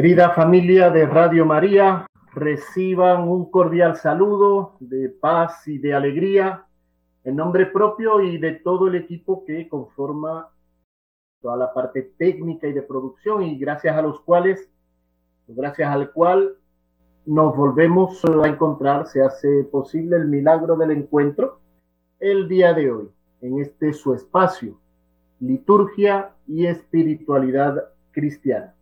Querida familia de Radio María, reciban un cordial saludo de paz y de alegría en nombre propio y de todo el equipo que conforma toda la parte técnica y de producción y gracias a los cuales, gracias al cual nos volvemos a encontrar, se hace posible el milagro del encuentro el día de hoy, en este su espacio, liturgia y espiritualidad cristiana.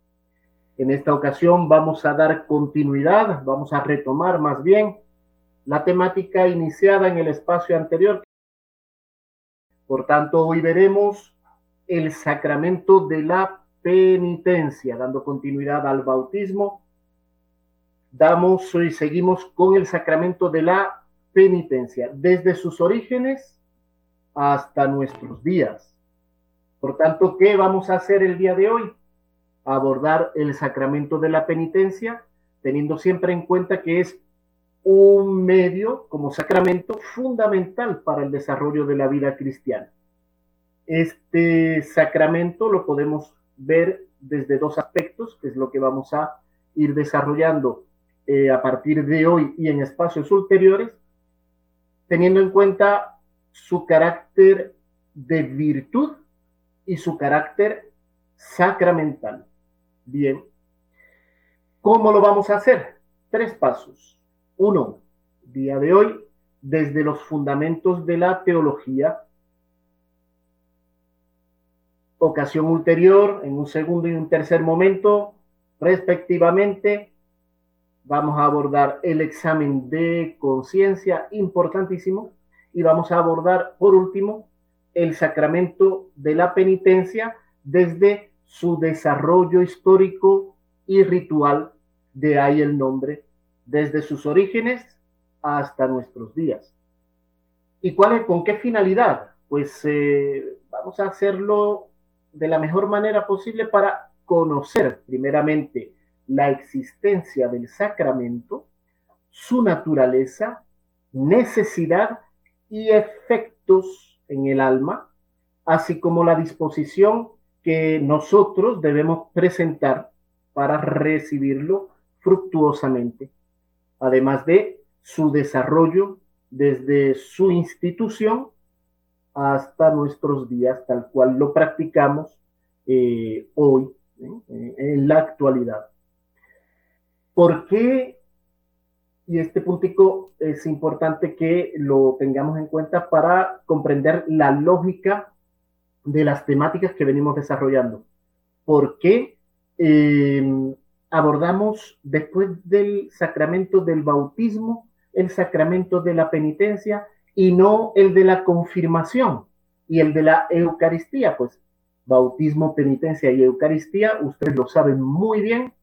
En esta ocasión vamos a dar continuidad, vamos a retomar más bien la temática iniciada en el espacio anterior. Por tanto, hoy veremos el sacramento de la penitencia, dando continuidad al bautismo. Damos y seguimos con el sacramento de la penitencia, desde sus orígenes hasta nuestros días. Por tanto, ¿qué vamos a hacer el día de hoy? Abordar el sacramento de la penitencia, teniendo siempre en cuenta que es un medio como sacramento fundamental para el desarrollo de la vida cristiana. Este sacramento lo podemos ver desde dos aspectos, que es lo que vamos a ir desarrollando eh, a partir de hoy y en espacios ulteriores, teniendo en cuenta su carácter de virtud y su carácter sacramental. Bien. ¿Cómo lo vamos a hacer? Tres pasos. Uno, día de hoy, desde los fundamentos de la teología. Ocasión ulterior, en un segundo y un tercer momento, respectivamente, vamos a abordar el examen de conciencia, importantísimo, y vamos a abordar, por último, el sacramento de la penitencia desde su desarrollo histórico y ritual, de ahí el nombre, desde sus orígenes hasta nuestros días. ¿Y cuál es, con qué finalidad? Pues eh, vamos a hacerlo de la mejor manera posible para conocer primeramente la existencia del sacramento, su naturaleza, necesidad y efectos en el alma, así como la disposición nosotros debemos presentar para recibirlo fructuosamente, además de su desarrollo desde su institución hasta nuestros días, tal cual lo practicamos eh, hoy, ¿eh? en la actualidad. ¿Por qué? Y este puntico es importante que lo tengamos en cuenta para comprender la lógica de las temáticas que venimos desarrollando. ¿Por qué eh, abordamos después del sacramento del bautismo el sacramento de la penitencia y no el de la confirmación y el de la Eucaristía? Pues bautismo, penitencia y Eucaristía, ustedes lo saben muy bien,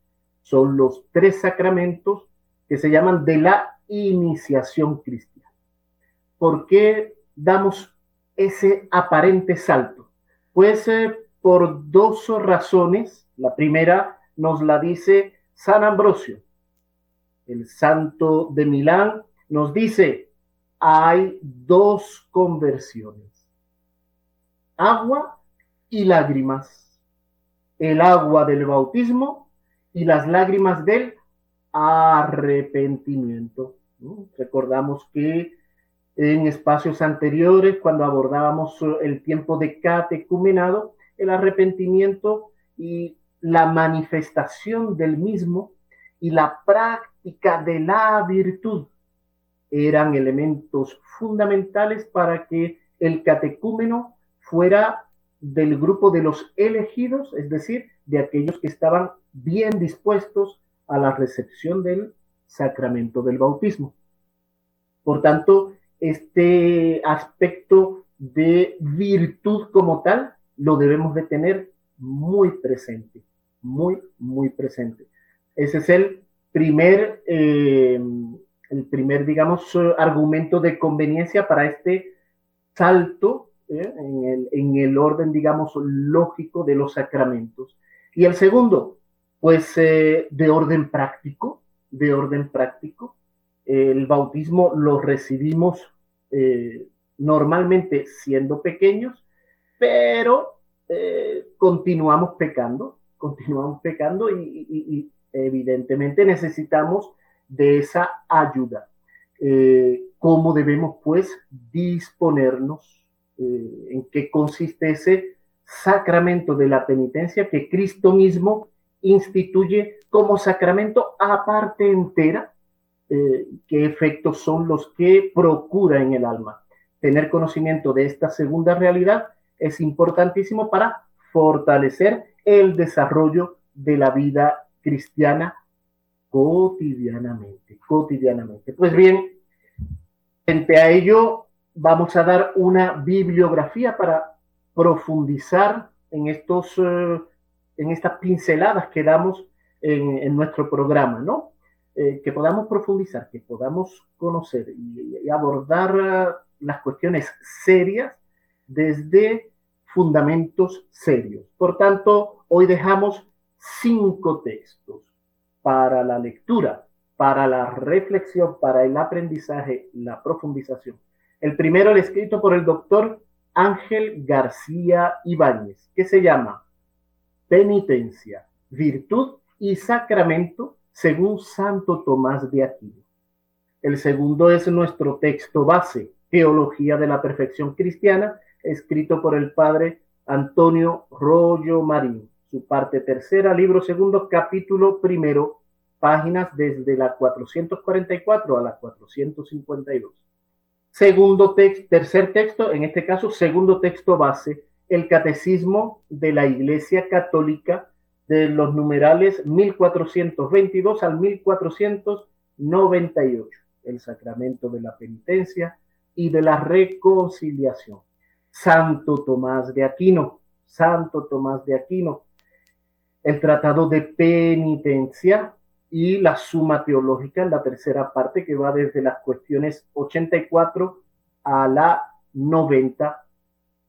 son los tres sacramentos que se llaman de la iniciación cristiana. ¿Por qué damos ese aparente salto? Puede ser por dos razones. La primera nos la dice San Ambrosio. El santo de Milán nos dice, hay dos conversiones, agua y lágrimas. El agua del bautismo y las lágrimas del arrepentimiento. Recordamos que en espacios anteriores, cuando abordábamos el tiempo de catecumenado, el arrepentimiento y la manifestación del mismo y la práctica de la virtud eran elementos fundamentales para que el catecúmeno fuera del grupo de los elegidos, es decir, de aquellos que estaban bien dispuestos a la recepción del sacramento del bautismo. Por tanto, este aspecto de virtud como tal lo debemos de tener muy presente, muy, muy presente. Ese es el primer, eh, el primer, digamos, argumento de conveniencia para este salto eh, en, el, en, el, orden, digamos, lógico de los sacramentos. Y el segundo, pues eh, de orden práctico, de orden práctico, el bautismo lo recibimos eh, normalmente siendo pequeños, pero eh, continuamos pecando, continuamos pecando y, evidentemente necesitamos de esa ayuda. Eh, ¿Cómo debemos pues disponernos? ¿En qué consiste ese sacramento de la penitencia que Cristo mismo instituye como sacramento aparte entera? Eh, ¿Qué efectos son los que procura en el alma? Tener conocimiento de esta segunda realidad es importantísimo para fortalecer el desarrollo de la vida cristiana cotidianamente, cotidianamente. Pues bien, frente a ello vamos a dar una bibliografía para profundizar en estos, eh, en estas pinceladas que damos en, nuestro programa, ¿no? Eh, que podamos profundizar, que podamos conocer y, abordar eh, las cuestiones serias desde fundamentos serios. Por tanto, hoy dejamos cinco textos para la lectura, para la reflexión, para el aprendizaje, la profundización. El primero, el escrito por el doctor Ángel García Ibáñez, que se llama Penitencia, Virtud y Sacramento según Santo Tomás de Aquino. El segundo es nuestro texto base, Teología de la Perfección Cristiana, escrito por el padre Antonio Rollo Marín su parte tercera, libro segundo, capítulo primero, páginas desde la 444 a la 452. Segundo texto, tercer texto, en este caso, segundo texto base, el Catecismo de la Iglesia Católica de los numerales 1422 al 1498, el sacramento de la penitencia y de la reconciliación. Santo Tomás de Aquino, Santo Tomás de Aquino, el tratado de penitencia y la suma teológica en la tercera parte que va desde las cuestiones 84 a la 90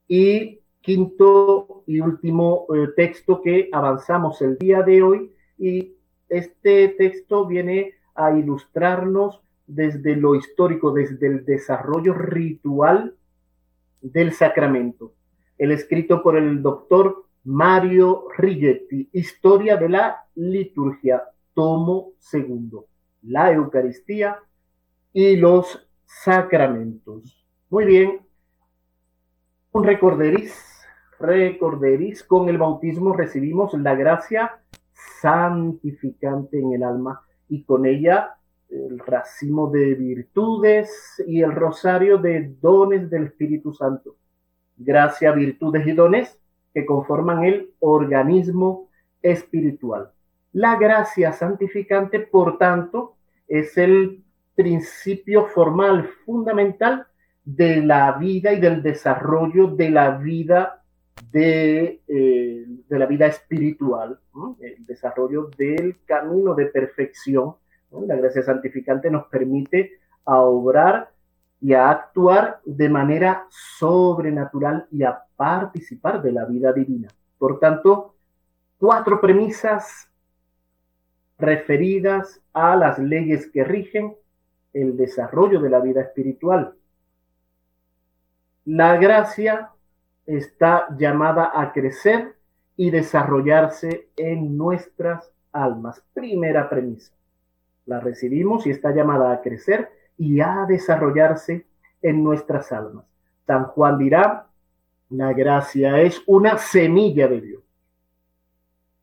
y quinto y último eh, texto que avanzamos el día de hoy y este texto viene a ilustrarnos desde lo histórico, desde el desarrollo ritual del sacramento. El escrito por el doctor Mario Rigetti, Historia de la Liturgia, tomo segundo, la Eucaristía y los sacramentos. Muy bien, un recorderis, recorderis, con el bautismo recibimos la gracia santificante en el alma y con ella el racimo de virtudes y el rosario de dones del Espíritu Santo. Gracia, virtudes y dones que conforman el organismo espiritual. La gracia santificante, por tanto, es el principio formal fundamental de la vida y del desarrollo de la vida de, eh, de la vida espiritual, el desarrollo del camino de perfección. La gracia santificante nos permite a obrar y a actuar de manera sobrenatural y a participar de la vida divina. Por tanto, cuatro premisas referidas a las leyes que rigen el desarrollo de la vida espiritual. La gracia está llamada a crecer y desarrollarse en nuestras almas. Primera premisa. La recibimos y está llamada a crecer y a desarrollarse en nuestras almas. San Juan dirá, la gracia es una semilla de Dios.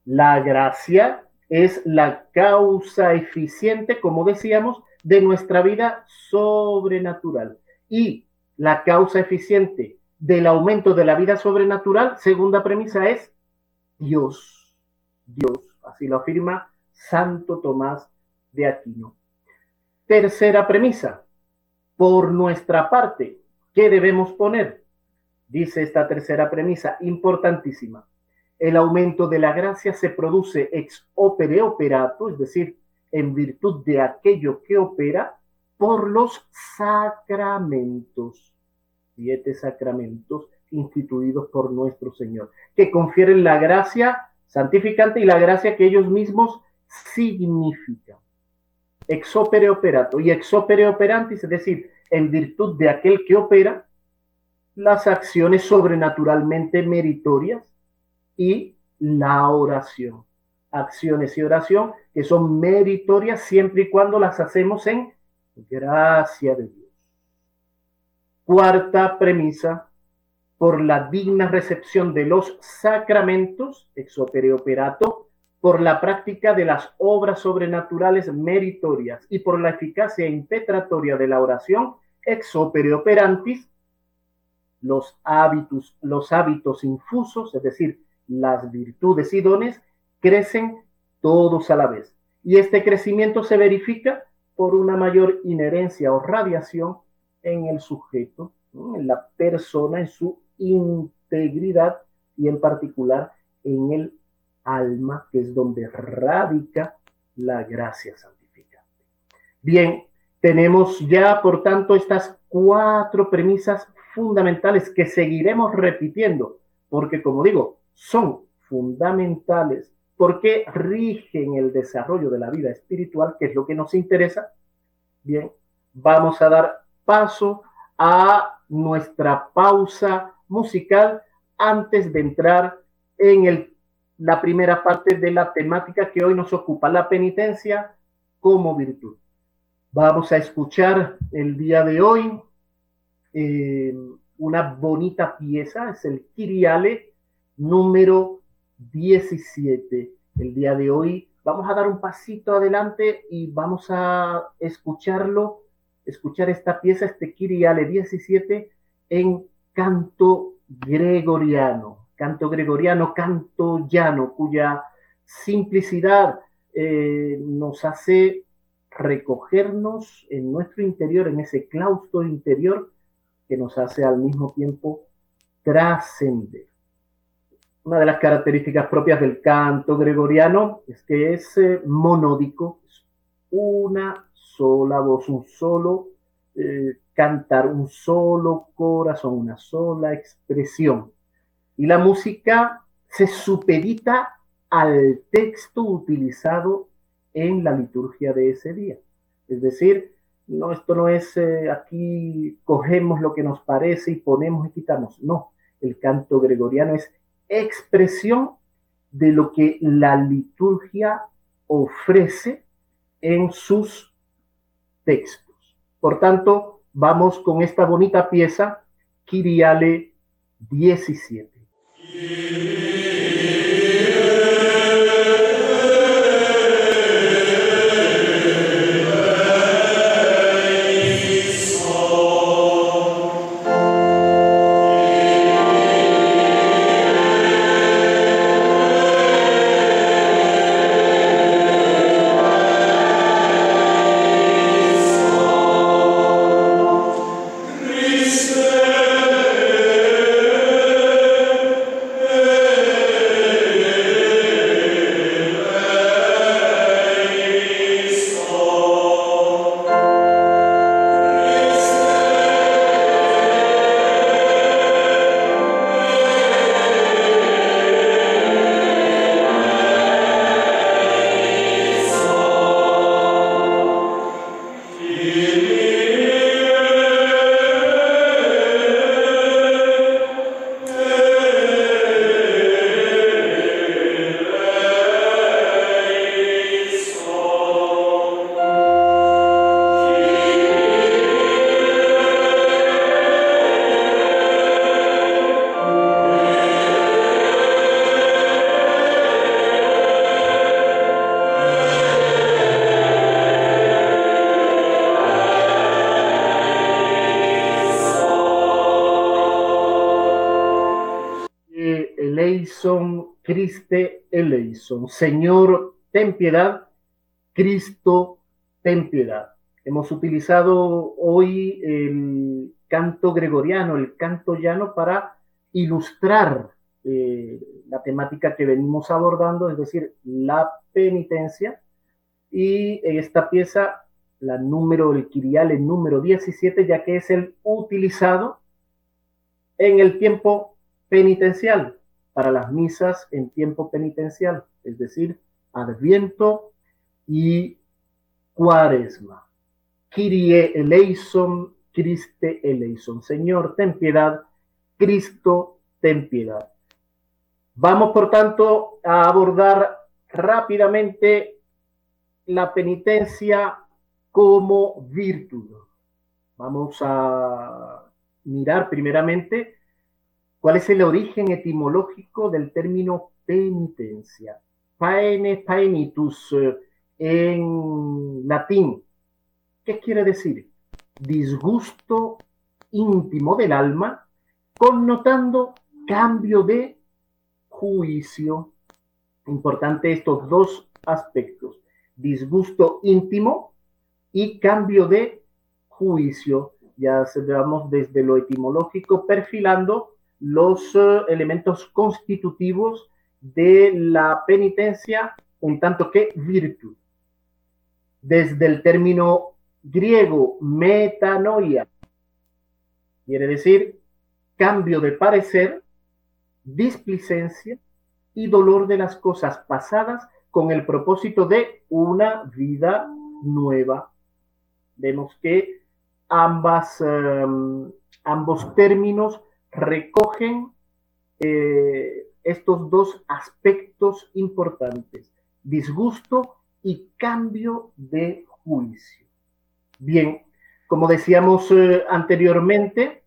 La gracia es la causa eficiente, como decíamos, de nuestra vida sobrenatural. Y la causa eficiente del aumento de la vida sobrenatural, segunda premisa, es Dios. Dios, así lo afirma Santo Tomás de Aquino. Tercera premisa, por nuestra parte, ¿qué debemos poner? Dice esta tercera premisa, importantísima. El aumento de la gracia se produce ex opere operato, es decir, en virtud de aquello que opera, por los sacramentos, siete sacramentos instituidos por nuestro Señor, que confieren la gracia santificante y la gracia que ellos mismos significan ex opere operato y ex opere operantis, es decir, en virtud de aquel que opera las acciones sobrenaturalmente meritorias y la oración. acciones y oración que son meritorias siempre y cuando las hacemos en gracia de Dios. Cuarta premisa, por la digna recepción de los sacramentos, ex opere operato, por la práctica de las obras sobrenaturales meritorias y por la eficacia impetratoria de la oración, ex opere operantis, los hábitos, los hábitos infusos, es decir, las virtudes y dones, crecen todos a la vez. Y este crecimiento se verifica por una mayor inherencia o radiación en el sujeto, en la persona, en su integridad y en particular en el alma, que es donde radica la gracia santificante. Bien, tenemos ya, por tanto, estas cuatro premisas fundamentales que seguiremos repitiendo, porque como digo, son fundamentales porque rigen el desarrollo de la vida espiritual, que es lo que nos interesa. Bien, vamos a dar paso a nuestra pausa musical antes de entrar en el, la primera parte de la temática que hoy nos ocupa, la penitencia como virtud. Vamos a escuchar el día de hoy eh, una bonita pieza, es el Kiriale número 17. El día de hoy vamos a dar un pasito adelante y vamos a escucharlo, escuchar esta pieza, este Kiriale 17 en canto gregoriano, canto gregoriano, canto llano, cuya simplicidad eh, nos hace recogernos en nuestro interior, en ese claustro interior que nos hace al mismo tiempo trascender. Una de las características propias del canto gregoriano es que es eh, monódico, es una sola voz, un solo eh, cantar, un solo corazón, una sola expresión. Y la música se supedita al texto utilizado en la liturgia de ese día. Es decir, no, esto no es eh, aquí cogemos lo que nos parece y ponemos y quitamos. No, el canto gregoriano es expresión de lo que la liturgia ofrece en sus textos. Por tanto, vamos con esta bonita pieza, Kiriale 17. Criste eleison. Señor, ten piedad. Cristo, ten piedad. Hemos utilizado hoy el canto gregoriano, el canto llano, para ilustrar eh, la temática que venimos abordando, es decir, la penitencia. Y en esta pieza, la número, el Kirial, el número 17, ya que es el utilizado en el tiempo penitencial para las misas en tiempo penitencial, es decir, Adviento y Cuaresma. Kyrie eleison, Christe eleison. Señor, ten piedad. Cristo, ten piedad. Vamos, por tanto, a abordar rápidamente la penitencia como virtud. Vamos a mirar primeramente cuál es el origen etimológico del término penitencia. Paene, paenitus eh, en latín. ¿Qué quiere decir? Disgusto íntimo del alma, connotando cambio de juicio. Importante estos dos aspectos. Disgusto íntimo y cambio de juicio. Ya se vamos desde lo etimológico perfilando los eh, elementos constitutivos de la penitencia, un tanto que virtud. Desde el término griego metanoia, quiere decir cambio de parecer, displicencia y dolor de las cosas pasadas con el propósito de una vida nueva. Vemos que ambas, em, ambos términos recogen eh, estos dos aspectos importantes, disgusto y cambio de juicio. Bien, como decíamos eh, anteriormente,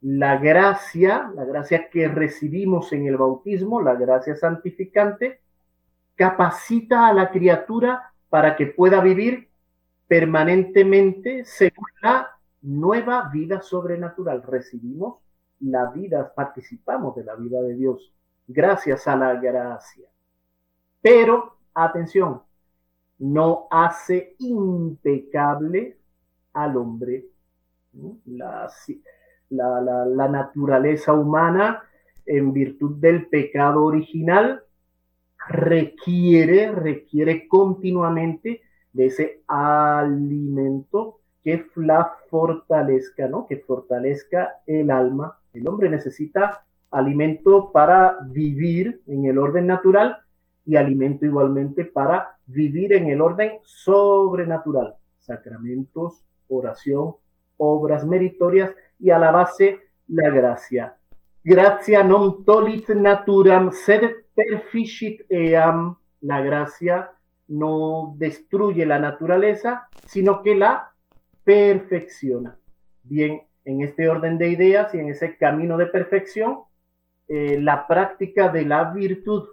la gracia, la gracia que recibimos en el bautismo, la gracia santificante, capacita a la criatura para que pueda vivir permanentemente según la nueva vida sobrenatural. Recibimos la vida, participamos de la vida de Dios gracias a la gracia. Pero, atención, no hace impecable al hombre. La, la, naturaleza humana, en virtud del pecado original, requiere, requiere continuamente de ese alimento que la fortalezca, ¿no? Que fortalezca el alma. El hombre necesita alimento para vivir en el orden natural y alimento igualmente para vivir en el orden sobrenatural. Sacramentos, oración, obras meritorias y a la base la gracia. Gracia non tolit naturam, sed perficit eam. La gracia no destruye la naturaleza, sino que la perfecciona. Bien, en este orden de ideas y en ese camino de perfección, eh, la práctica de la virtud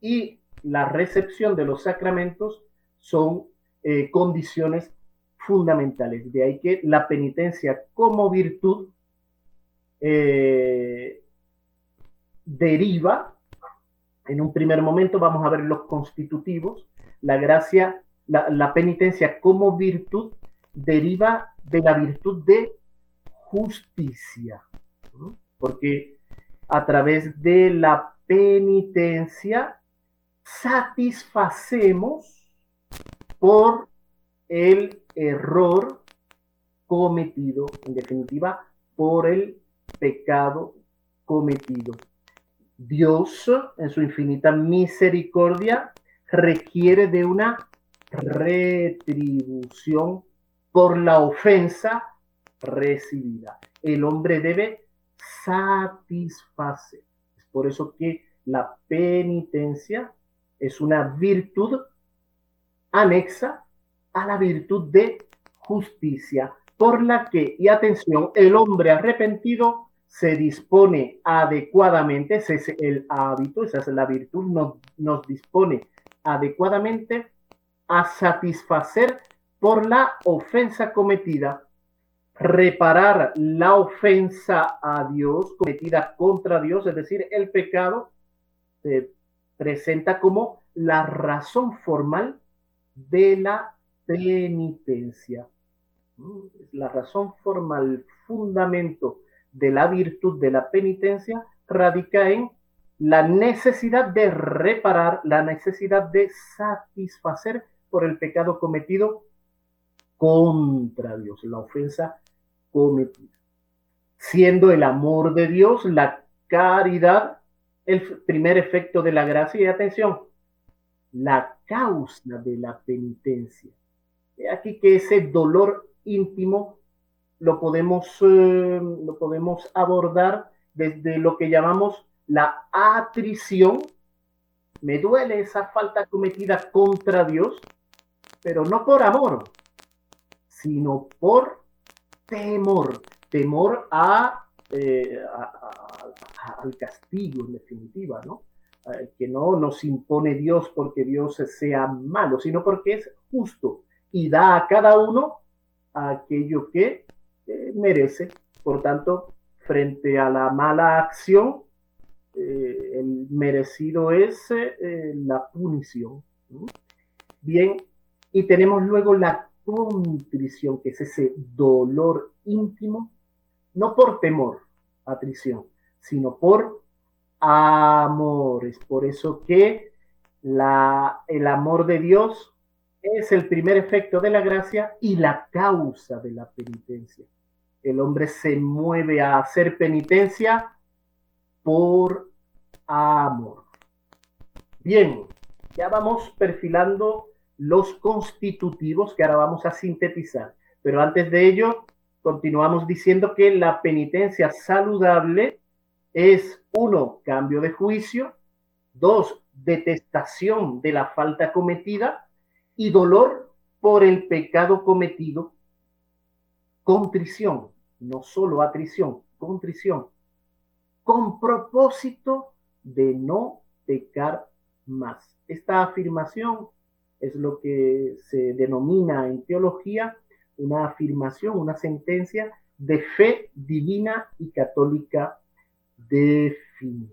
y la recepción de los sacramentos son eh, condiciones fundamentales. De ahí que la penitencia como virtud eh, deriva, en un primer momento vamos a ver los constitutivos, la gracia, la, penitencia como virtud deriva de la virtud de justicia, porque a través de la penitencia satisfacemos por el error cometido, en definitiva, por el pecado cometido. Dios, en su infinita misericordia, requiere de una retribución por la ofensa recibida. El hombre debe satisfacer. Es por eso que la penitencia es una virtud anexa a la virtud de justicia, por la que, y atención, el hombre arrepentido se dispone adecuadamente, ese es el hábito, esa es la virtud, nos, nos dispone adecuadamente a satisfacer por la ofensa cometida, reparar la ofensa a Dios cometida contra Dios, es decir, el pecado, se presenta como la razón formal de la penitencia. La razón formal, fundamento de la virtud de la penitencia radica en la necesidad de reparar, la necesidad de satisfacer por el pecado cometido contra Dios, la ofensa cometida. Siendo el amor de Dios, la caridad, el primer efecto de la gracia. Y atención, la causa de la penitencia. Aquí que ese dolor íntimo lo podemos, eh, lo podemos abordar desde lo que llamamos la atrición me duele esa falta cometida contra Dios, pero no por amor, sino por temor, temor a, eh, al castigo en definitiva, ¿no? Eh, que no nos impone Dios porque Dios sea malo, sino porque es justo y da a cada uno aquello que eh, merece. Por tanto, frente a la mala acción, el merecido es la punición. Bien, y tenemos luego la contrición, que es ese dolor íntimo, no por temor, atrición, sino por amor. Es por eso que la, el amor de Dios es el primer efecto de la gracia y la causa de la penitencia. El hombre se mueve a hacer penitencia por amor. Bien, ya vamos perfilando los constitutivos que ahora vamos a sintetizar. Pero antes de ello, continuamos diciendo que la penitencia saludable es, uno, cambio de juicio, dos, detestación de la falta cometida y dolor por el pecado cometido, contrición, no solo atrición, contrición, con propósito de no pecar más. Esta afirmación es lo que se denomina en teología una afirmación, una sentencia de fe divina y católica definida.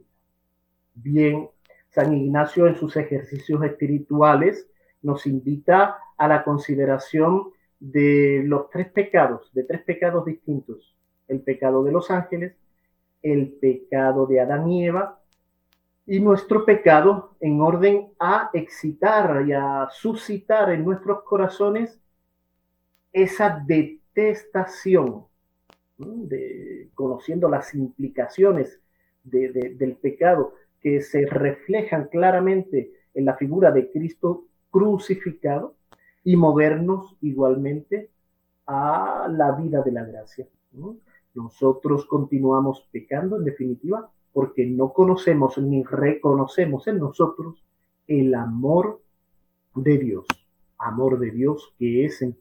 Bien, San Ignacio en sus ejercicios espirituales nos invita a la consideración de los tres pecados, de tres pecados distintos. El pecado de los ángeles, el pecado de Adán y Eva y nuestro pecado en orden a excitar y a suscitar en nuestros corazones esa detestación, de, conociendo las implicaciones del pecado que se reflejan claramente en la figura de Cristo crucificado y movernos igualmente a la vida de la gracia. Nosotros continuamos pecando, en definitiva, porque no conocemos ni reconocemos en nosotros el amor de Dios. Amor de Dios que es el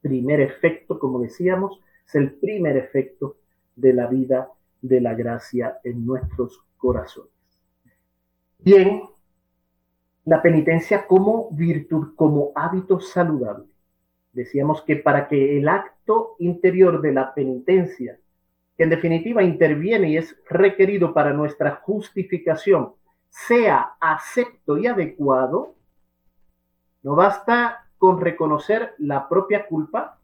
primer efecto, como decíamos, es el primer efecto de la vida de la gracia en nuestros corazones. Bien, la penitencia como virtud, como hábito saludable. Decíamos que para que el acto interior de la penitencia que en definitiva interviene y es requerido para nuestra justificación, sea acepto y adecuado, no basta con reconocer la propia culpa,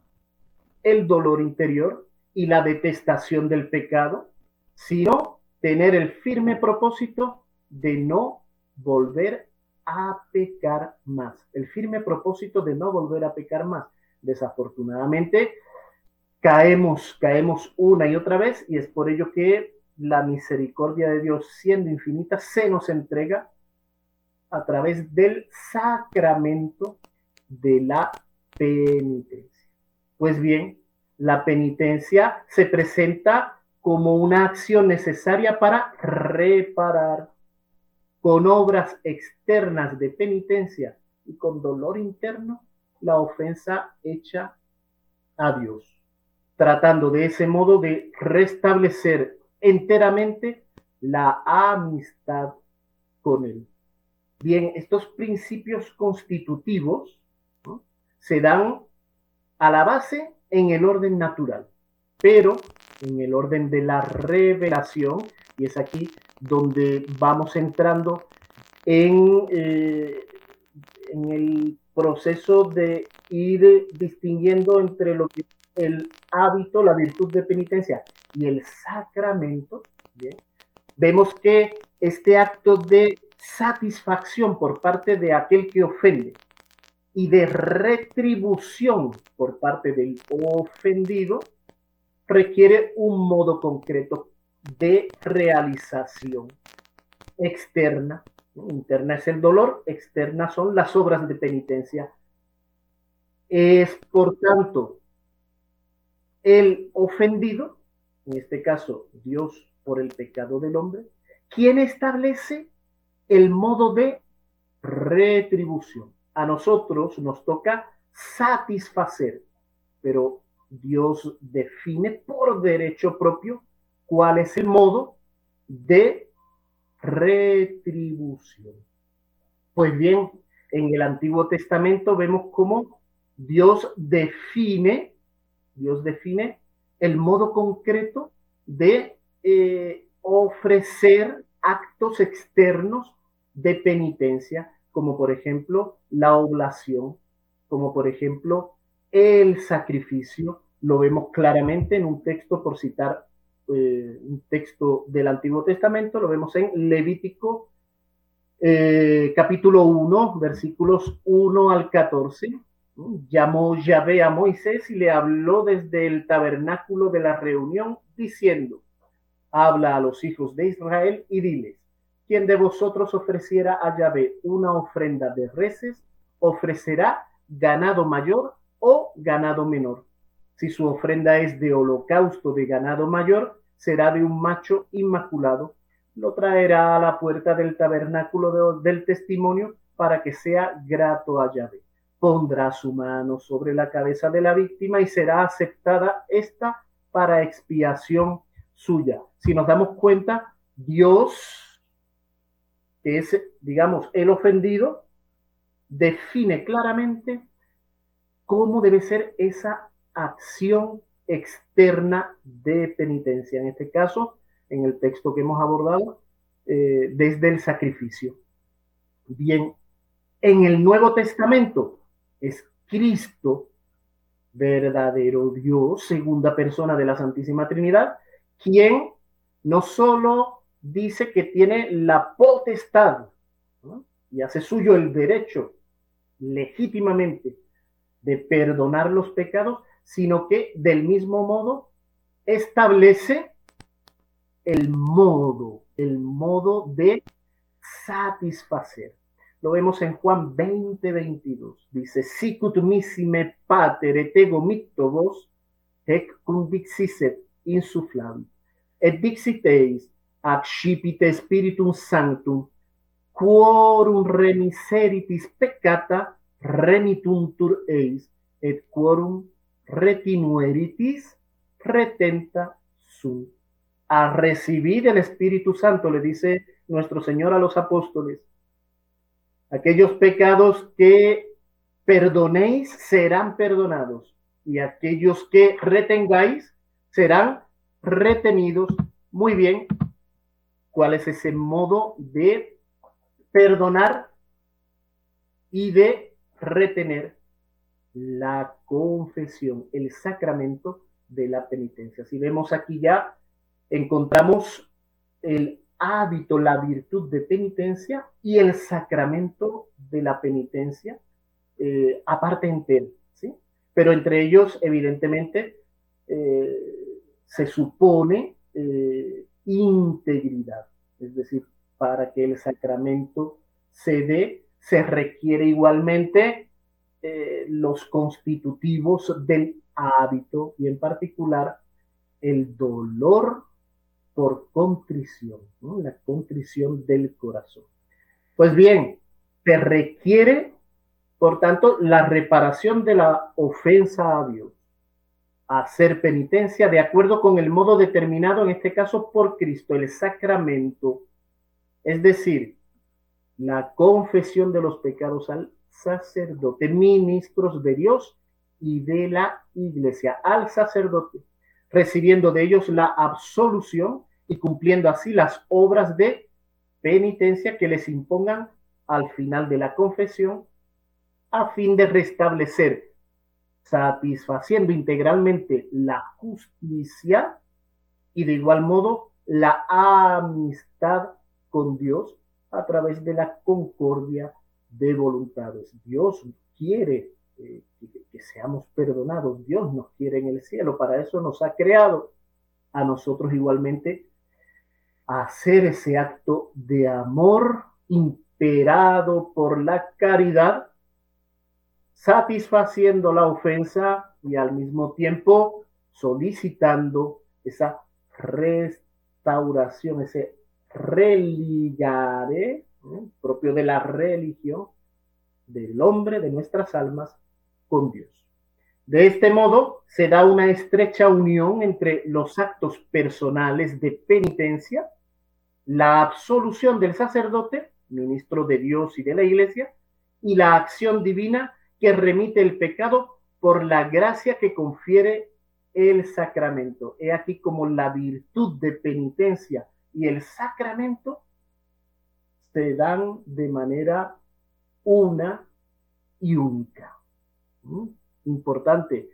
el dolor interior y la detestación del pecado, sino tener el firme propósito de no volver a pecar más. El firme propósito de no volver a pecar más. Desafortunadamente, caemos, caemos una y otra vez y es por ello que la misericordia de Dios, siendo infinita, se nos entrega a través del sacramento de la penitencia. Pues bien, la penitencia se presenta como una acción necesaria para reparar con obras externas de penitencia y con dolor interno la ofensa hecha a Dios tratando de ese modo de restablecer enteramente la amistad con Él. Bien, estos principios constitutivos se dan a la base en el orden natural, pero en el orden de la revelación, y es aquí donde vamos entrando en, eh, el proceso de ir distinguiendo entre lo que el hábito, la virtud de penitencia y el sacramento, vemos que este acto de satisfacción por parte de aquel que ofende y de retribución por parte del ofendido requiere un modo concreto de realización externa. Interna es el dolor, externa son las obras de penitencia. Es, por tanto, el ofendido, en este caso Dios por el pecado del hombre, quien establece el modo de retribución. A nosotros nos toca satisfacer, pero Dios define por derecho propio cuál es el modo de retribución. Pues bien, en el Antiguo Testamento vemos cómo Dios define, Dios define el modo concreto de eh, ofrecer actos externos de penitencia, como por ejemplo la oblación, como por ejemplo el sacrificio. Lo vemos claramente en un texto, por citar eh, un texto del Antiguo Testamento, lo vemos en Levítico eh, capítulo 1, versículos 1 al 14. Llamó Yahvé a Moisés y le habló desde el tabernáculo de la reunión, diciendo, habla a los hijos de Israel y diles, quien de vosotros ofreciera a Yahvé una ofrenda de reces, ofrecerá ganado mayor o ganado menor. Si su ofrenda es de holocausto de ganado mayor, será de un macho inmaculado, lo traerá a la puerta del tabernáculo del testimonio para que sea grato a Yahvé. Pondrá su mano sobre la cabeza de la víctima y será aceptada esta para expiación suya. Si nos damos cuenta, Dios, es, digamos, el ofendido, define claramente cómo debe ser esa acción externa de penitencia. En este caso, en el texto que hemos abordado, eh, desde el sacrificio. Bien, en el Nuevo Testamento es Cristo, verdadero Dios, segunda persona de la Santísima Trinidad, quien no solo dice que tiene la potestad y hace suyo el derecho legítimamente de perdonar los pecados, sino que del mismo modo establece el modo, el modo de satisfacer. Lo vemos en Juan 20, 22. Dice, sicut missime pater et ego mitto vos, ec condixiset insuflam. Et dixiteis, accipite spiritum sanctum, quorum remiseritis peccata remituntur eis, et quorum retinueritis retenta su A recibir el Espíritu Santo, le dice nuestro Señor a los apóstoles, aquellos pecados que perdonéis serán perdonados y aquellos que retengáis serán retenidos. Muy bien, ¿cuál es ese modo de perdonar y de retener? la confesión, el sacramento de la penitencia. Si vemos aquí ya, encontramos el hábito, la virtud de penitencia y el sacramento de la penitencia, eh, aparte entero, ¿sí? Pero entre ellos, evidentemente, eh, se supone eh, integridad, es decir, para que el sacramento se dé, se requiere igualmente eh, los constitutivos del hábito y en particular el dolor por contrición, la contrición del corazón. Pues bien, se requiere, por tanto, la reparación de la ofensa a Dios, hacer penitencia de acuerdo con el modo determinado, en este caso por Cristo, el sacramento, es decir, la confesión de los pecados al sacerdote, ministros de Dios y de la iglesia, al sacerdote, recibiendo de ellos la absolución y cumpliendo así las obras de penitencia que les impongan al final de la confesión, a fin de restablecer, satisfaciendo integralmente la justicia y de igual modo la amistad con Dios a través de la concordia de voluntades. Dios quiere eh, que, seamos perdonados. Dios nos quiere en el cielo. Para eso nos ha creado a nosotros igualmente hacer ese acto de amor imperado por la caridad, satisfaciendo la ofensa y al mismo tiempo solicitando esa restauración, ese religare propio de la religión, del hombre, de nuestras almas, con Dios. De este modo, se da una estrecha unión entre los actos personales de penitencia, la absolución del sacerdote, ministro de Dios y de la iglesia, y la acción divina que remite el pecado por la gracia que confiere el sacramento. He aquí como la virtud de penitencia y el sacramento se dan de manera una y única. ¿Mm? Importante,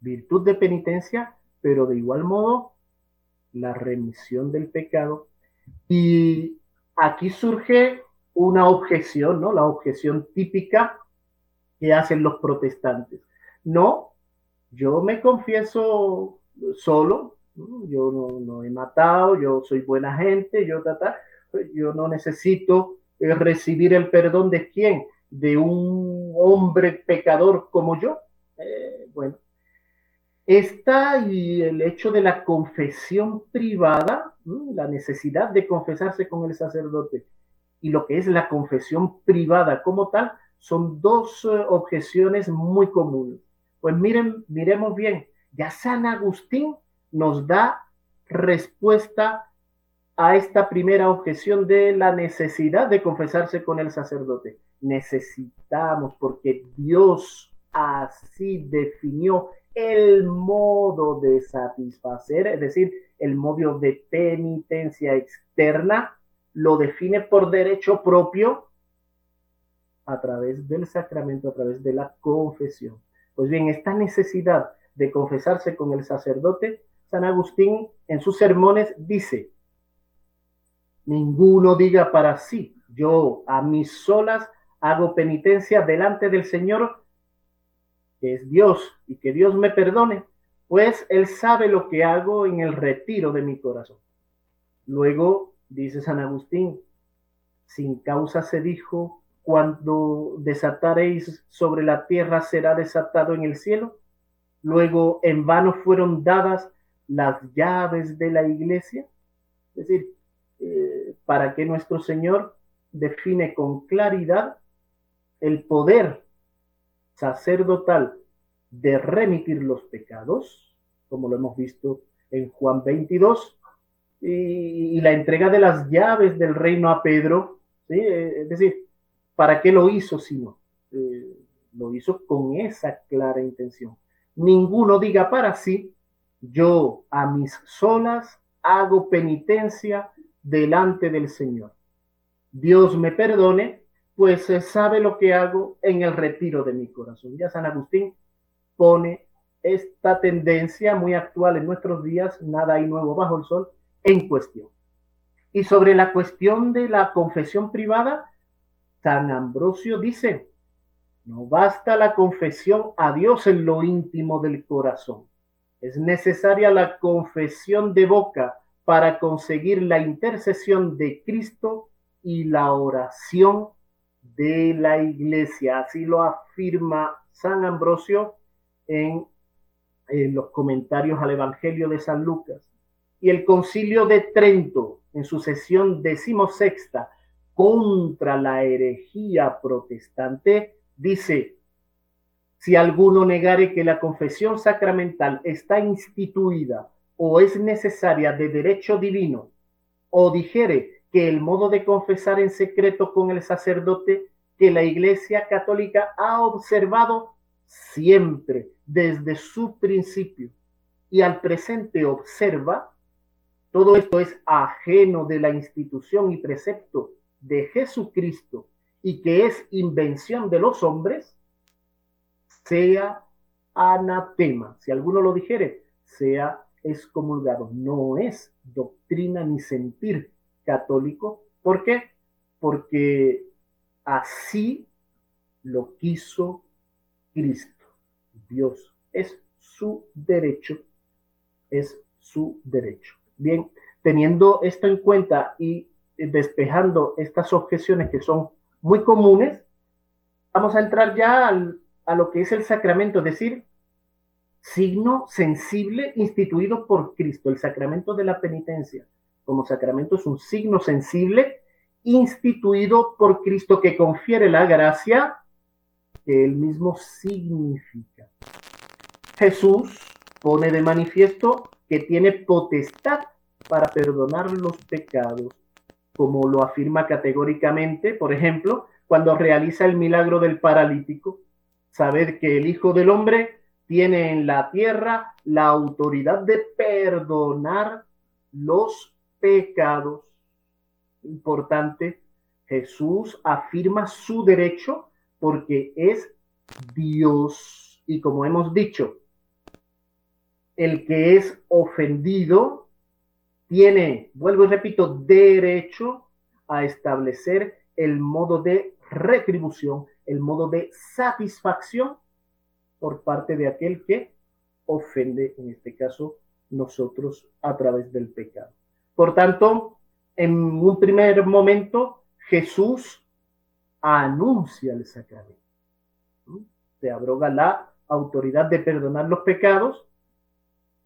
virtud de penitencia, pero de igual modo la remisión del pecado. Y aquí surge una objeción, ¿no? La objeción típica que hacen los protestantes. No, yo me confieso solo, yo no, he matado, yo soy buena gente, yo, yo no necesito eh, recibir el perdón de quién, de un hombre pecador como yo. Eh, bueno, está y el hecho de la confesión privada, la necesidad de confesarse con el sacerdote y lo que es la confesión privada como tal, son dos eh, objeciones muy comunes. Pues miren, miremos bien, ya San Agustín nos da respuesta a esta primera objeción de la necesidad de confesarse con el sacerdote. Necesitamos, porque Dios así definió el modo de satisfacer, es decir, el modo de penitencia externa, lo define por derecho propio a través del sacramento, a través de la confesión. Pues bien, esta necesidad de confesarse con el sacerdote, San Agustín en sus sermones dice, ninguno diga para sí, yo a mis solas hago penitencia delante del Señor, que es Dios, y que Dios me perdone, pues Él sabe lo que hago en el retiro de mi corazón. Luego, dice San Agustín, sin causa se dijo, cuando desataréis sobre la tierra será desatado en el cielo. Luego, en vano fueron dadas las llaves de la iglesia. Es decir, eh, para que nuestro Señor define con claridad el poder sacerdotal de remitir los pecados, como lo hemos visto en Juan 22, y, la entrega de las llaves del reino a Pedro, ¿sí? Eh, es decir, ¿para qué lo hizo sino? Eh, lo hizo con esa clara intención. Ninguno diga para sí, yo a mis solas hago penitencia delante del Señor. Dios me perdone, pues sabe lo que hago en el retiro de mi corazón. Ya San Agustín pone esta tendencia muy actual en nuestros días, nada hay nuevo bajo el sol, en cuestión. Y sobre la cuestión de la confesión privada, San Ambrosio dice, no basta la confesión a Dios en lo íntimo del corazón. Es necesaria la confesión de boca para conseguir la intercesión de Cristo y la oración de la iglesia. Así lo afirma San Ambrosio en, los comentarios al Evangelio de San Lucas. Y el concilio de Trento, en su sesión decimosexta contra la herejía protestante, dice, si alguno negare que la confesión sacramental está instituida o es necesaria de derecho divino, o dijere que el modo de confesar en secreto con el sacerdote que la Iglesia Católica ha observado siempre desde su principio y al presente observa, todo esto es ajeno de la institución y precepto de Jesucristo y que es invención de los hombres, sea anatema. Si alguno lo dijere, sea excomulgado. No es doctrina ni sentir católico. ¿Por qué? Porque así lo quiso Cristo. Dios es su derecho, es su derecho. Bien, teniendo esto en cuenta y despejando estas objeciones que son muy comunes, vamos a entrar ya a lo que es el sacramento, es decir, signo sensible instituido por Cristo, el sacramento de la penitencia. Como sacramento es un signo sensible instituido por Cristo que confiere la gracia que él mismo significa. Jesús pone de manifiesto que tiene potestad para perdonar los pecados, como lo afirma categóricamente, por ejemplo, cuando realiza el milagro del paralítico. Saber que el Hijo del Hombre tiene en la tierra la autoridad de perdonar los pecados. Importante, Jesús afirma su derecho porque es Dios. Y como hemos dicho, el que es ofendido tiene, vuelvo y repito, derecho a establecer el modo de retribución, el modo de satisfacción por parte de aquel que ofende, en este caso, nosotros a través del pecado. Por tanto, en un primer momento, Jesús anuncia el sacramento. Se abroga la autoridad de perdonar los pecados,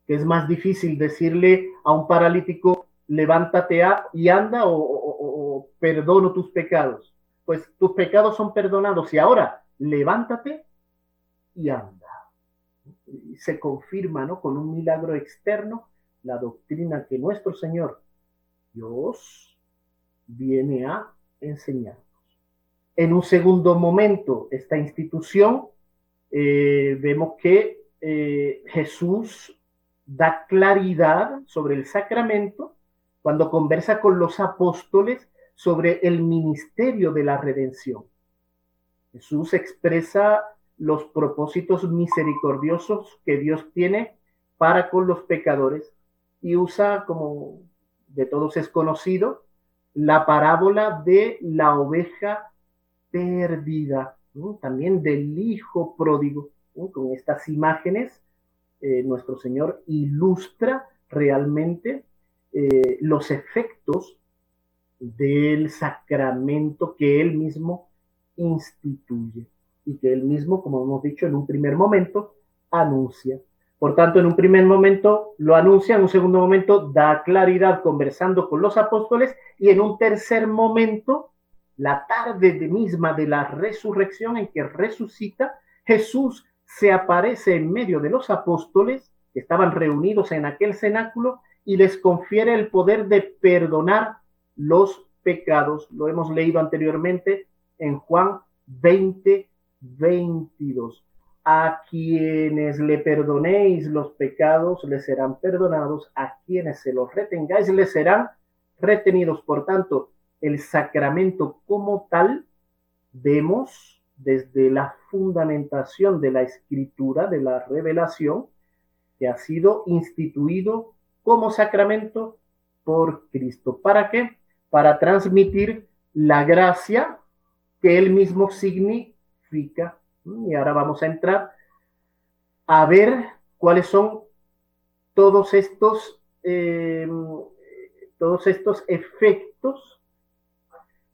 que es más difícil decirle a un paralítico, levántate y anda o, perdono tus pecados. Pues tus pecados son perdonados y ahora levántate y anda. Se confirma ¿no? con un milagro externo la doctrina que nuestro Señor, Dios, viene a enseñarnos. En un segundo momento, esta institución, eh, vemos que eh, Jesús da claridad sobre el sacramento cuando conversa con los apóstoles sobre el ministerio de la redención. Jesús expresa los propósitos misericordiosos que Dios tiene para con los pecadores y usa, como de todos es conocido, la parábola de la oveja perdida, también del hijo pródigo. Con estas imágenes, eh, nuestro Señor ilustra realmente eh, los efectos del sacramento que Él mismo instituye y que él mismo, como hemos dicho en un primer momento, anuncia. Por tanto, en un primer momento lo anuncia, en un segundo momento da claridad conversando con los apóstoles y en un tercer momento, la tarde de misma de la resurrección en que resucita, Jesús se aparece en medio de los apóstoles que estaban reunidos en aquel cenáculo y les confiere el poder de perdonar los pecados. Lo hemos leído anteriormente en Juan 20, 22. A quienes le perdonéis los pecados les serán perdonados, a quienes se los retengáis les serán retenidos. Por tanto, el sacramento como tal, vemos desde la fundamentación de la escritura, de la revelación, que ha sido instituido como sacramento por Cristo. ¿Para qué? Para transmitir la gracia que él mismo significa y ahora vamos a entrar a ver cuáles son todos estos, eh, todos estos efectos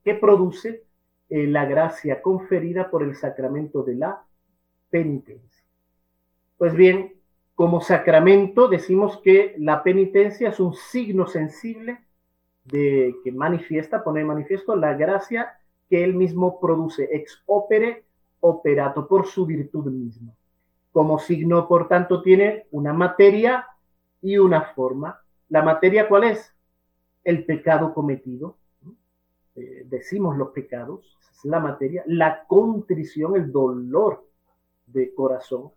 que produce eh, la gracia conferida por el sacramento de la penitencia. Pues bien, como sacramento decimos que la penitencia es un signo sensible de que manifiesta, pone manifiesto la gracia que él mismo produce ex opere operato por su virtud misma. Como signo, por tanto, tiene una materia y una forma. ¿La materia cuál es? El pecado cometido. Eh, decimos los pecados, es la materia. La contrición, el dolor de corazón.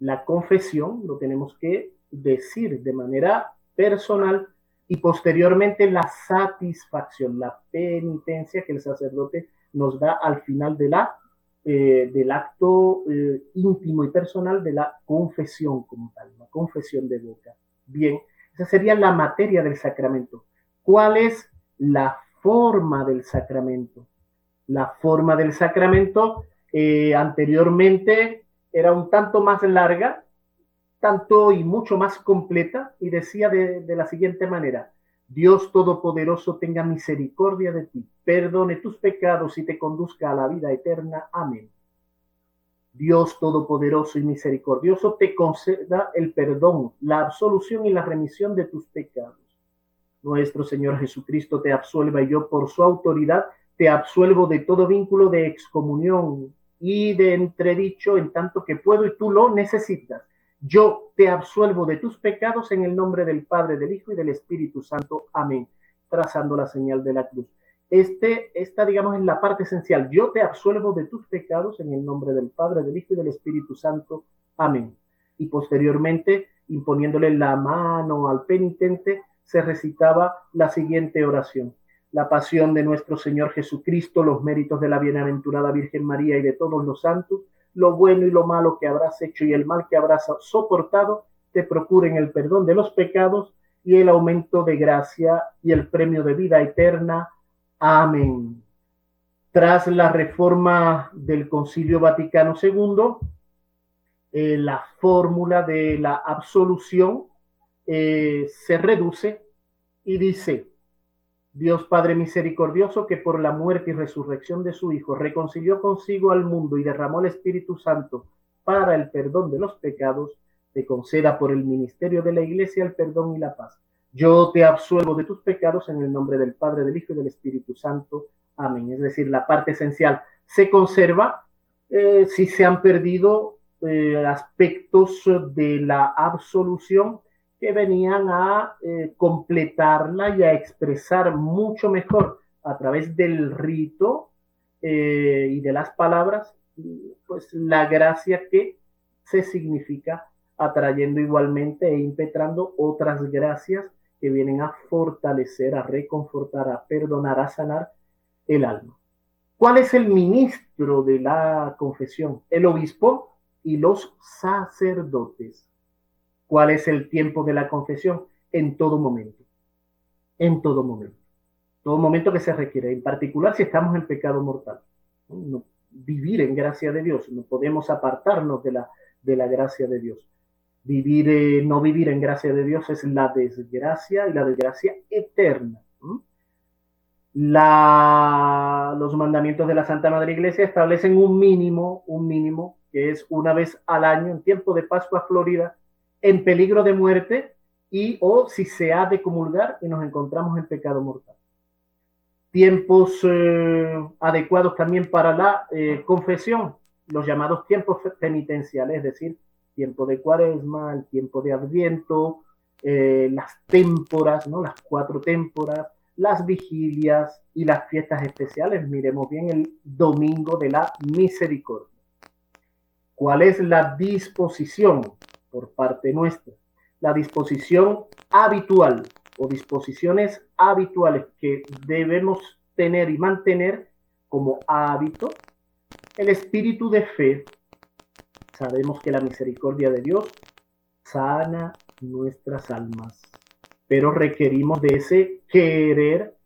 La confesión, lo tenemos que decir de manera personal y posteriormente la satisfacción, la penitencia que el sacerdote nos da al final de la eh, del acto eh, íntimo y personal de la confesión como tal, la confesión de boca. Bien, esa sería la materia del sacramento. ¿Cuál es la forma del sacramento? La forma del sacramento eh, anteriormente era un tanto más larga, tanto y mucho más completa, y decía de la siguiente manera, Dios Todopoderoso tenga misericordia de ti, perdone tus pecados y te conduzca a la vida eterna. Amén. Dios Todopoderoso y misericordioso te conceda el perdón, la absolución y la remisión de tus pecados. nuestro Señor Jesucristo te absuelva y yo por su autoridad te absuelvo de todo vínculo de excomunión y de entredicho en tanto que puedo y tú lo necesitas. Yo te absuelvo de tus pecados en el nombre del Padre, del Hijo y del Espíritu Santo. Amén. Trazando la señal de la cruz. Este, esta, digamos, es la parte esencial. Yo te absuelvo de tus pecados en el nombre del Padre, del Hijo y del Espíritu Santo. Amén. Y posteriormente, imponiéndole la mano al penitente, se recitaba la siguiente oración. La pasión de nuestro Señor Jesucristo, los méritos de la bienaventurada Virgen María y de todos los santos, lo bueno y lo malo que habrás hecho y el mal que habrás soportado, te procuren el perdón de los pecados y el aumento de gracia y el premio de vida eterna. Amén. Tras la reforma del Concilio Vaticano II, eh, la fórmula de la absolución eh, se reduce y dice, Dios Padre misericordioso, que por la muerte y resurrección de su Hijo reconcilió consigo al mundo y derramó el Espíritu Santo para el perdón de los pecados, te conceda por el ministerio de la Iglesia el perdón y la paz. Yo te absuelvo de tus pecados en el nombre del Padre, del Hijo y del Espíritu Santo. Amén. Es decir, la parte esencial se conserva eh, si se han perdido eh, aspectos de la absolución que venían a eh, completarla y a expresar mucho mejor a través del rito eh, y de las palabras, pues la gracia que se significa atrayendo igualmente e impetrando otras gracias que vienen a fortalecer, a reconfortar, a perdonar, a sanar el alma. ¿Cuál es el ministro de la confesión? El obispo y los sacerdotes. ¿Cuál es el tiempo de la confesión? En todo momento. En todo momento. Todo momento que se requiere, en particular si estamos en pecado mortal. vivir en gracia de Dios, no podemos apartarnos de la, de la gracia de Dios. Vivir, eh, no vivir en gracia de Dios es la desgracia y la desgracia eterna. Los mandamientos de la Santa Madre Iglesia establecen un mínimo, un mínimo, que es una vez al año, en tiempo de Pascua Florida, en peligro de muerte y o si se ha de comulgar y nos encontramos en pecado mortal. Tiempos eh, adecuados también para la eh, confesión, los llamados tiempos penitenciales, es decir, tiempo de cuaresma, el tiempo de adviento, eh, las témporas, ¿no? las cuatro témporas, las vigilias y las fiestas especiales. Miremos bien el domingo de la misericordia. ¿Cuál es la disposición? Por parte nuestra. La disposición habitual o disposiciones habituales que debemos tener y mantener como hábito, el espíritu de fe. Sabemos que la misericordia de Dios sana nuestras almas, pero requerimos de ese querer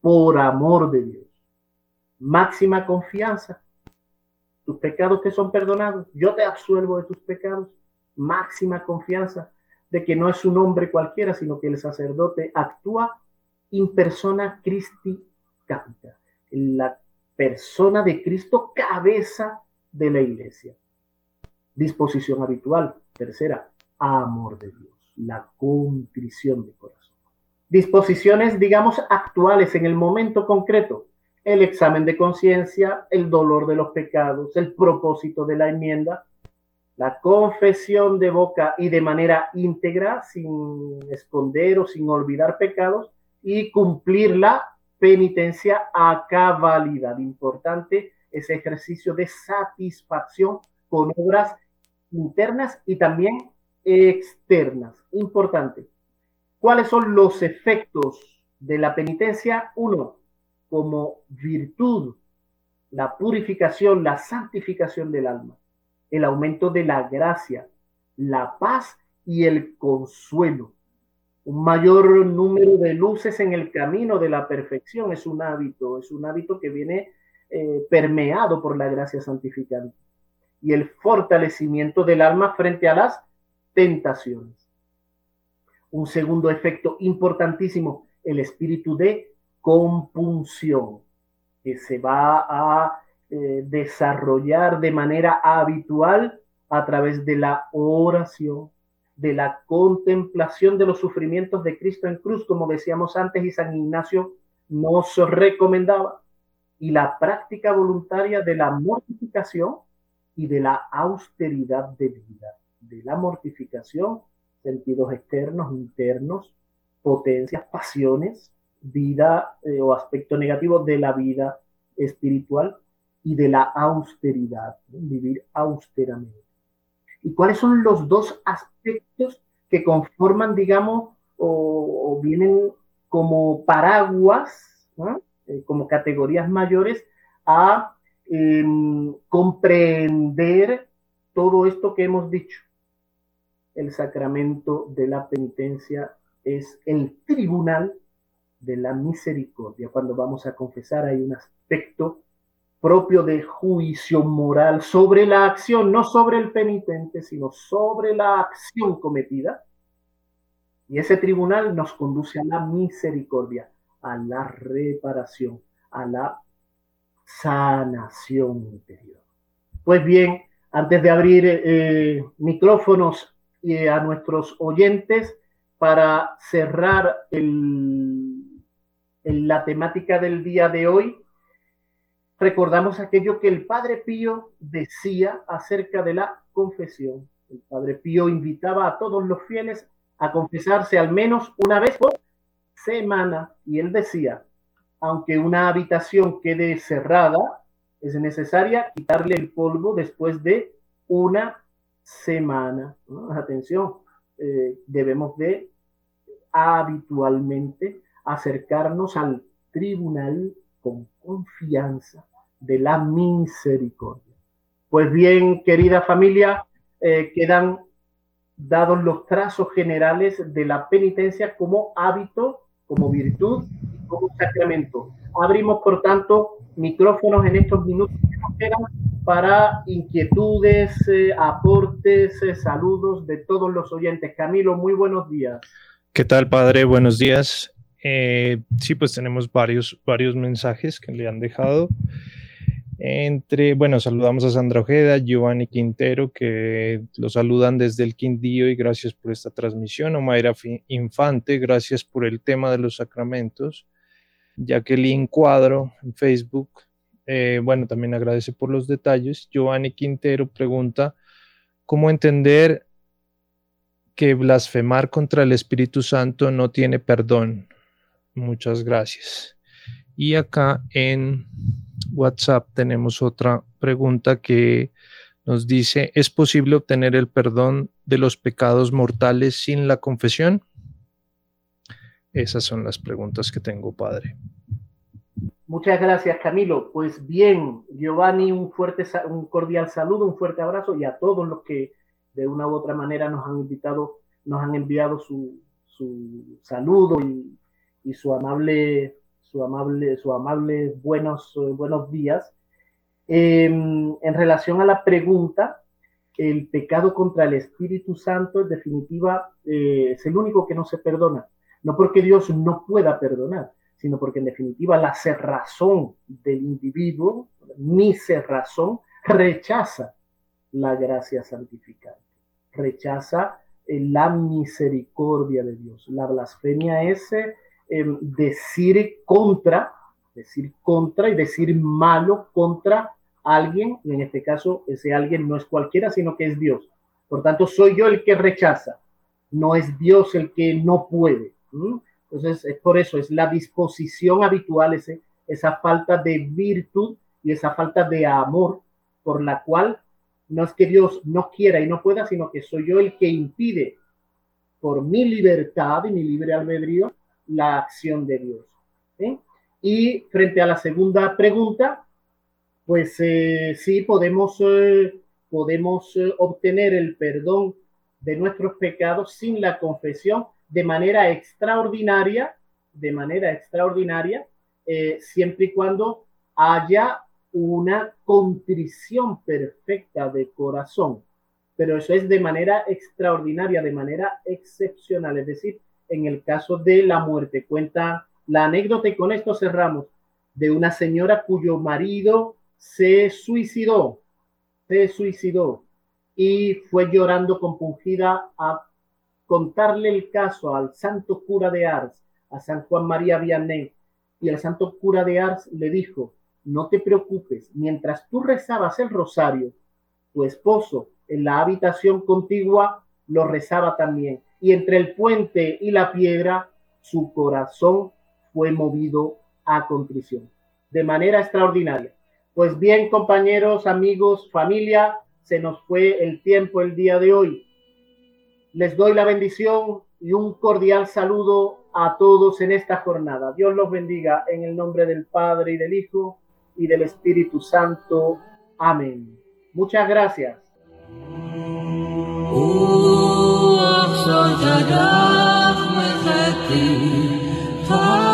por amor de Dios. Máxima confianza. Tus pecados te son perdonados. Yo te absuelvo de tus pecados máxima confianza de que no es un hombre cualquiera, sino que el sacerdote actúa in persona Christi capita, la persona de Cristo cabeza de la iglesia. Disposición habitual. Tercera, amor de Dios, la contrición de corazón. Disposiciones, digamos, actuales en el momento concreto. El examen de conciencia, el dolor de los pecados, el propósito de la enmienda, la confesión de boca y de manera íntegra, sin esconder o sin olvidar pecados, y cumplir la penitencia a cabalidad. Importante ese ejercicio de satisfacción con obras internas y también externas. Importante. ¿Cuáles son los efectos de la penitencia? Uno, como virtud, la purificación, la santificación del alma el aumento de la gracia, la paz y el consuelo. Un mayor número de luces en el camino de la perfección es un hábito, es un hábito que viene eh, permeado por la gracia santificante. Y el fortalecimiento del alma frente a las tentaciones. Un segundo efecto importantísimo, el espíritu de compunción, que se va a eh, desarrollar de manera habitual a través de la oración, de la contemplación de los sufrimientos de Cristo en cruz, como decíamos antes, y San Ignacio nos recomendaba, y la práctica voluntaria de la mortificación y de la austeridad de vida, de la mortificación, sentidos externos, internos, potencias, pasiones, vida eh, o aspecto negativo de la vida espiritual y de la austeridad, vivir austeramente. ¿Y cuáles son los dos aspectos que conforman, digamos, o, vienen como paraguas, eh, como categorías mayores a em, comprender todo esto que hemos dicho? El sacramento de la penitencia es el tribunal de la misericordia. Cuando vamos a confesar hay un aspecto propio de juicio moral sobre la acción, no sobre el penitente, sino sobre la acción cometida. Y ese tribunal nos conduce a la misericordia, a la reparación, a la sanación interior. Pues bien, antes de abrir eh, micrófonos y a nuestros oyentes para cerrar la temática del día de hoy, recordamos aquello que el Padre Pío decía acerca de la confesión. El Padre Pío invitaba a todos los fieles a confesarse al menos una vez por semana y él decía, aunque una habitación quede cerrada, es necesaria quitarle el polvo después de una semana. Atención, eh, debemos de habitualmente acercarnos al tribunal con confianza de la misericordia. Pues bien, querida familia, eh, quedan dados los trazos generales de la penitencia como hábito, como virtud como sacramento. Abrimos, por tanto, micrófonos en estos minutos para inquietudes, eh, aportes, eh, saludos de todos los oyentes. Camilo, muy buenos días. ¿Qué tal, padre? Buenos días. Eh, sí, pues tenemos varios, varios mensajes que le han dejado. Entre, bueno, saludamos a Sandra Ojeda, Giovanni Quintero, que lo saludan desde el Quindío y gracias por esta transmisión. Omaira Infante, gracias por el tema de los sacramentos. Jacqueline Cuadro en Facebook, eh, bueno, también agradece por los detalles. Giovanni Quintero pregunta, ¿cómo entender que blasfemar contra el Espíritu Santo no tiene perdón? Muchas gracias. Y acá en WhatsApp tenemos otra pregunta que nos dice, ¿es posible obtener el perdón de los pecados mortales sin la confesión? Esas son las preguntas que tengo, Padre. Muchas gracias, Camilo. Pues bien, Giovanni, un fuerte, un cordial saludo, un fuerte abrazo y a todos los que de una u otra manera nos han invitado, nos han enviado su, su saludo y, y su amable, su amable, su amable buenos, buenos días. Em, en relación a la pregunta, el pecado contra el Espíritu Santo, en definitiva, eh, es el único que no se perdona. No porque Dios no pueda perdonar, sino porque en definitiva la cerrazón del individuo, mi cerrazón, rechaza la gracia santificante, rechaza eh, la misericordia de Dios. La blasfemia es decir contra, decir contra y decir malo contra alguien, y en este caso ese alguien no es cualquiera, sino que es Dios. Por tanto, soy yo el que rechaza, no es Dios el que no puede. Entonces, es por eso, es la disposición habitual, ese, esa falta de virtud y esa falta de amor por la cual no es que Dios no quiera y no pueda, sino que soy yo el que impide por mi libertad y mi libre albedrío la acción de Dios. Y frente a la segunda pregunta, pues eh, sí podemos, eh, podemos eh, obtener el perdón de nuestros pecados sin la confesión de manera extraordinaria, de manera extraordinaria, siempre y cuando haya una contrición perfecta de corazón. Pero eso es de manera extraordinaria, de manera excepcional, es decir, en el caso de la muerte. Cuenta la anécdota y con esto cerramos. De una señora cuyo marido se suicidó, se suicidó y fue llorando compungida a contarle el caso al santo cura de Ars, a San Juan María Vianney, y el santo cura de Ars le dijo, no te preocupes, mientras tú rezabas el rosario, tu esposo en la habitación contigua lo rezaba también, y entre el puente y la piedra su corazón fue movido a contrición, de manera extraordinaria. Pues bien, compañeros, amigos, familia, se nos fue el tiempo el día de hoy. Les doy la bendición y un cordial saludo a todos en esta jornada. Dios los bendiga en el nombre del Padre y del Hijo y del Espíritu Santo. Amén. Muchas gracias. i Tadach Mechati Tadach